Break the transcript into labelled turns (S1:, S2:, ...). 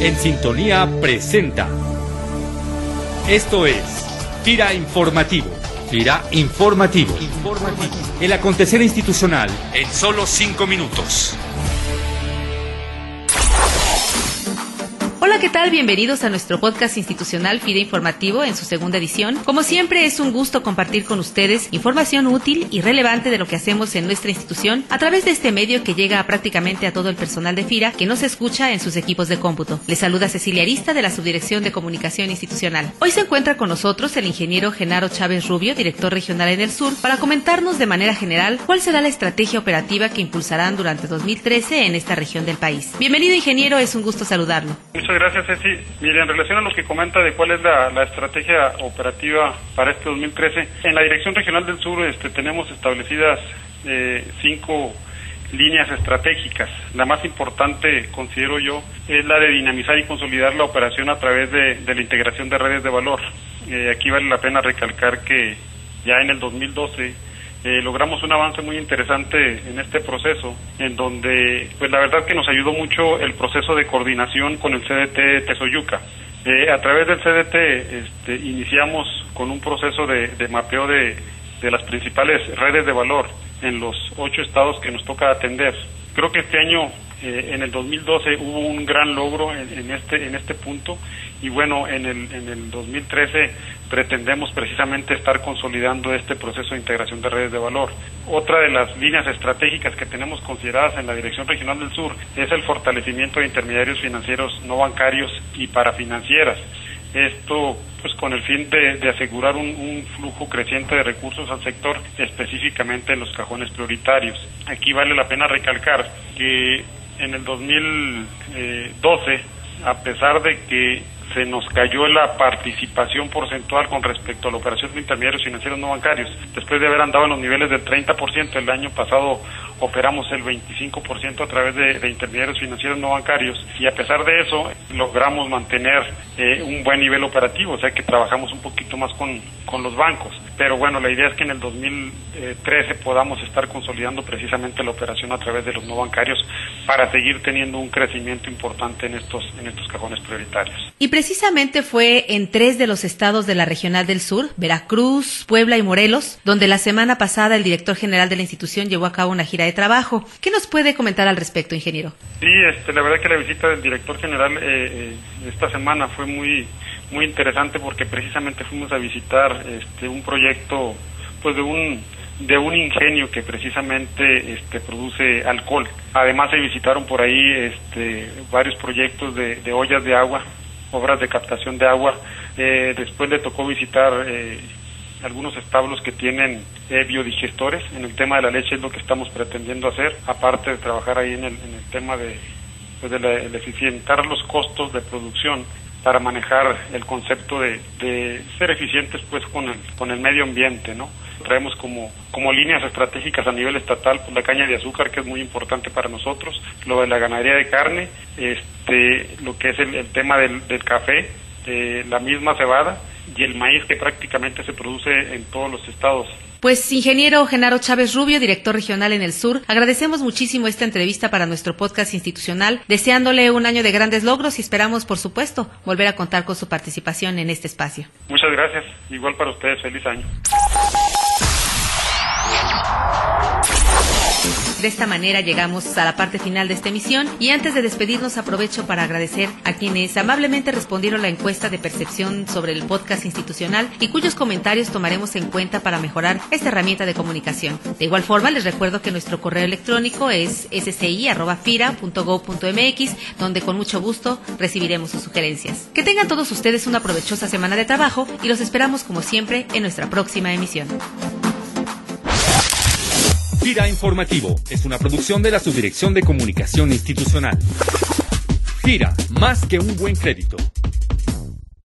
S1: En Sintonía presenta. Esto es Tira Informativo. Tira Informativo. Informativo. El acontecer institucional en solo cinco minutos.
S2: Hola, ¿qué tal? Bienvenidos a nuestro podcast institucional FIDE Informativo en su segunda edición. Como siempre, es un gusto compartir con ustedes información útil y relevante de lo que hacemos en nuestra institución a través de este medio que llega prácticamente a todo el personal de FIRA que nos escucha en sus equipos de cómputo. Les saluda Cecilia Arista de la Subdirección de Comunicación Institucional. Hoy se encuentra con nosotros el ingeniero Genaro Chávez Rubio, director regional en el sur, para comentarnos de manera general cuál será la estrategia operativa que impulsarán durante 2013 en esta región del país. Bienvenido, ingeniero, es un gusto saludarlo.
S3: Muchas gracias, Ceci. Mire, en relación a lo que comenta de cuál es la, estrategia operativa para este 2013, en la Dirección Regional del Sur este, tenemos establecidas eh, cinco líneas estratégicas. La más importante, considero yo, es la de dinamizar y consolidar la operación a través de, de la integración de redes de valor. Eh, aquí vale la pena recalcar que ya en el 2012 eh, logramos un avance muy interesante en este proceso, en donde, pues la verdad que nos ayudó mucho el proceso de coordinación con el CDT Tesoyuca. Eh, a través del CDT este, iniciamos con un proceso de, mapeo de, de, las principales redes de valor en los ocho estados que nos toca atender. Creo que este año, eh, en el 2012, hubo un gran logro en, en, este, en este punto y bueno, en el, en el 2013 pretendemos precisamente estar consolidando este proceso de integración de redes de valor. Otra de las líneas estratégicas que tenemos consideradas en la Dirección Regional del Sur es el fortalecimiento de intermediarios financieros no bancarios y parafinancieras. Esto pues con el fin de, de asegurar un, un, flujo creciente de recursos al sector, específicamente en los cajones prioritarios. Aquí vale la pena recalcar que en el 2012, a pesar de que se nos cayó la participación porcentual con respecto a la operación de intermediarios financieros no bancarios. Después de haber andado en los niveles del 30%, el año pasado operamos el 25% a través de, intermediarios financieros no bancarios y a pesar de eso logramos mantener eh, un buen nivel operativo, o sea que trabajamos un poquito más con, con los bancos. Pero bueno, la idea es que en el 2013 podamos estar consolidando precisamente la operación a través de los no bancarios para seguir teniendo un crecimiento importante en estos, en estos cajones prioritarios.
S2: Y precisamente fue en tres de los estados de la Regional del Sur, Veracruz, Puebla y Morelos, donde la semana pasada el director general de la institución llevó a cabo una gira de trabajo. ¿Qué nos puede comentar al respecto, ingeniero?
S3: Sí, este, la verdad que la visita del director general eh, eh, esta semana fue muy muy interesante porque precisamente fuimos a visitar este, un proyecto pues de un de un ingenio que precisamente este, produce alcohol. Además se visitaron por ahí este, varios proyectos de, ollas de agua, obras de captación de agua. Eh, después le tocó visitar eh, algunos establos que tienen eh, biodigestores. En el tema de la leche es lo que estamos pretendiendo hacer, aparte de trabajar ahí en el, en el tema de, pues de, la, de eficientar los costos de producción para manejar el concepto de, de, ser eficientes pues con el, con el medio ambiente, ¿no? Traemos como, como líneas estratégicas a nivel estatal pues, la caña de azúcar que es muy importante para nosotros, lo de la ganadería de carne, este, lo que es el, el tema del, del café, eh, la misma cebada y el maíz que prácticamente se produce en todos los estados
S2: pues, ingeniero Genaro Chávez Rubio, director regional en el sur, agradecemos muchísimo esta entrevista para nuestro podcast institucional, deseándole un año de grandes logros y esperamos, por supuesto, volver a contar con su participación en este espacio.
S3: Muchas gracias. Igual para ustedes, feliz año.
S2: De esta manera llegamos a la parte final de esta emisión y antes de despedirnos aprovecho para agradecer a quienes amablemente respondieron la encuesta de percepción sobre el podcast institucional y cuyos comentarios tomaremos en cuenta para mejorar esta herramienta de comunicación. De igual forma les recuerdo que nuestro correo electrónico es sci.fira.gov.mx donde con mucho gusto recibiremos sus sugerencias. Que tengan todos ustedes una provechosa semana de trabajo y los esperamos como siempre en nuestra próxima emisión.
S1: FIRA Informativo es una producción de la Subdirección de Comunicación Institucional. FIRA, más que un buen crédito.